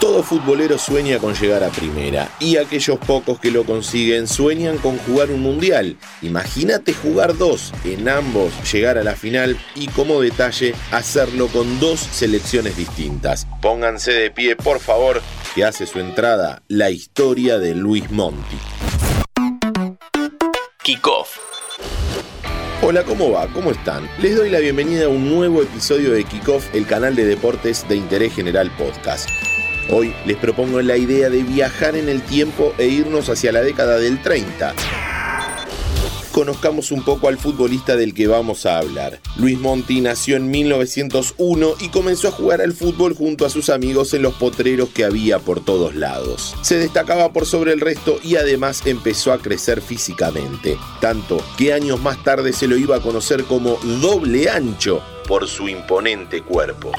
Todo futbolero sueña con llegar a primera y aquellos pocos que lo consiguen sueñan con jugar un mundial. Imagínate jugar dos, en ambos llegar a la final y como detalle hacerlo con dos selecciones distintas. Pónganse de pie por favor que hace su entrada la historia de Luis Monti. Kickoff. Hola, ¿cómo va? ¿Cómo están? Les doy la bienvenida a un nuevo episodio de Kickoff, el canal de deportes de interés general podcast. Hoy les propongo la idea de viajar en el tiempo e irnos hacia la década del 30 conozcamos un poco al futbolista del que vamos a hablar. Luis Monti nació en 1901 y comenzó a jugar al fútbol junto a sus amigos en los potreros que había por todos lados. Se destacaba por sobre el resto y además empezó a crecer físicamente, tanto que años más tarde se lo iba a conocer como doble ancho por su imponente cuerpo.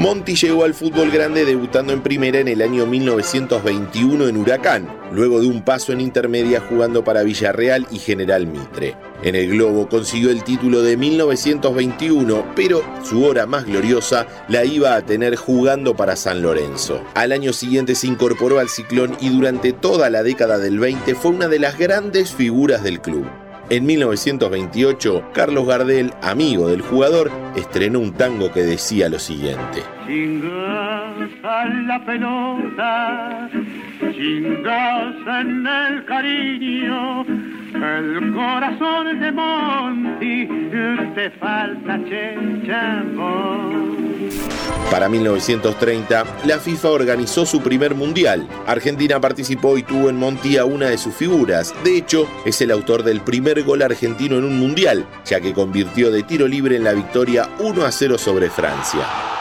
Monti llegó al fútbol grande debutando en primera en el año 1921 en Huracán, luego de un paso en intermedia jugando para Villarreal y General Mitre. En el Globo consiguió el título de 1921, pero su hora más gloriosa la iba a tener jugando para San Lorenzo. Al año siguiente se incorporó al Ciclón y durante toda la década del 20 fue una de las grandes figuras del club. En 1928, Carlos Gardel, amigo del jugador, estrenó un tango que decía lo siguiente. la pelota, en el cariño, el corazón de Monti, te falta Para 1930, la FIFA organizó su primer mundial. Argentina participó y tuvo en Monti una de sus figuras. De hecho, es el autor del primer gol argentino en un mundial, ya que convirtió de tiro libre en la victoria 1 a 0 sobre Francia.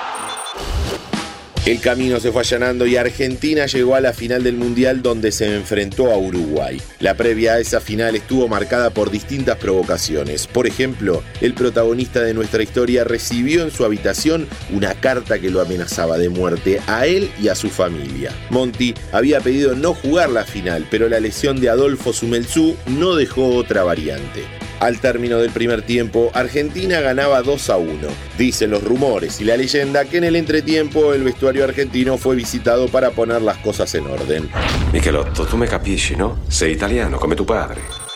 El camino se fue allanando y Argentina llegó a la final del Mundial donde se enfrentó a Uruguay. La previa a esa final estuvo marcada por distintas provocaciones. Por ejemplo, el protagonista de nuestra historia recibió en su habitación una carta que lo amenazaba de muerte a él y a su familia. Monti había pedido no jugar la final, pero la lesión de Adolfo Sumelzú no dejó otra variante. Al término del primer tiempo, Argentina ganaba 2 a 1. Dicen los rumores y la leyenda que en el entretiempo el vestuario argentino fue visitado para poner las cosas en orden. Michelotto, tú me capisci, ¿no? Sei italiano come tu padre.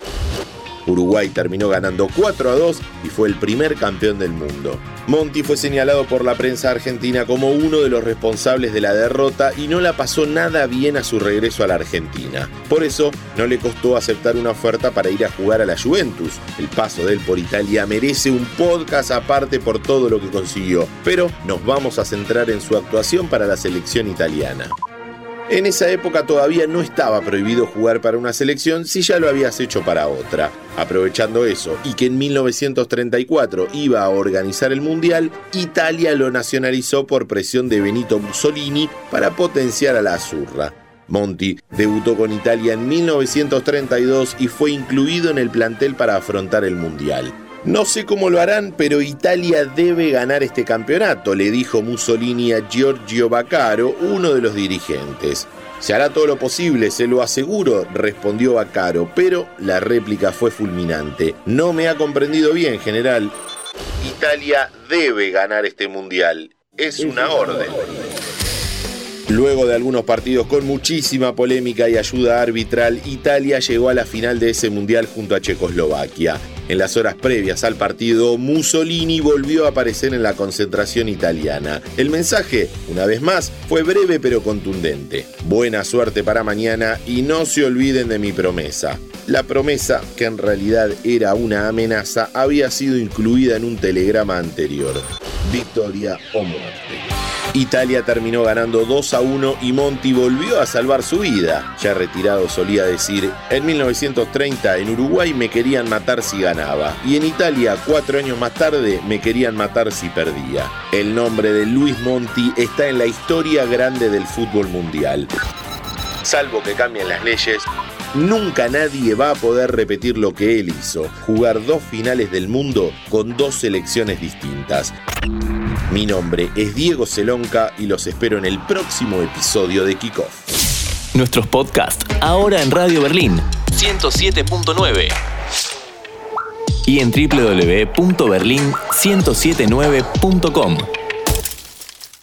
Uruguay terminó ganando 4 a 2 y fue el primer campeón del mundo. Monti fue señalado por la prensa argentina como uno de los responsables de la derrota y no la pasó nada bien a su regreso a la Argentina. Por eso no le costó aceptar una oferta para ir a jugar a la Juventus. El paso de él por Italia merece un podcast aparte por todo lo que consiguió, pero nos vamos a centrar en su actuación para la selección italiana. En esa época todavía no estaba prohibido jugar para una selección si ya lo habías hecho para otra. Aprovechando eso y que en 1934 iba a organizar el Mundial, Italia lo nacionalizó por presión de Benito Mussolini para potenciar a la Azurra. Monti debutó con Italia en 1932 y fue incluido en el plantel para afrontar el Mundial. No sé cómo lo harán, pero Italia debe ganar este campeonato, le dijo Mussolini a Giorgio Baccaro, uno de los dirigentes. Se hará todo lo posible, se lo aseguro, respondió Baccaro, pero la réplica fue fulminante. No me ha comprendido bien, general. Italia debe ganar este mundial. Es una orden. Luego de algunos partidos con muchísima polémica y ayuda arbitral, Italia llegó a la final de ese mundial junto a Checoslovaquia. En las horas previas al partido, Mussolini volvió a aparecer en la concentración italiana. El mensaje, una vez más, fue breve pero contundente. Buena suerte para mañana y no se olviden de mi promesa. La promesa, que en realidad era una amenaza, había sido incluida en un telegrama anterior. Victoria o muerte. Italia terminó ganando 2 a 1 y Monti volvió a salvar su vida. Ya retirado solía decir, en 1930 en Uruguay me querían matar si ganaba y en Italia cuatro años más tarde me querían matar si perdía. El nombre de Luis Monti está en la historia grande del fútbol mundial. Salvo que cambien las leyes, Nunca nadie va a poder repetir lo que él hizo, jugar dos finales del mundo con dos selecciones distintas. Mi nombre es Diego Celonca y los espero en el próximo episodio de Kickoff. Nuestros podcasts ahora en Radio Berlín 107.9 y en www.berlin1079.com.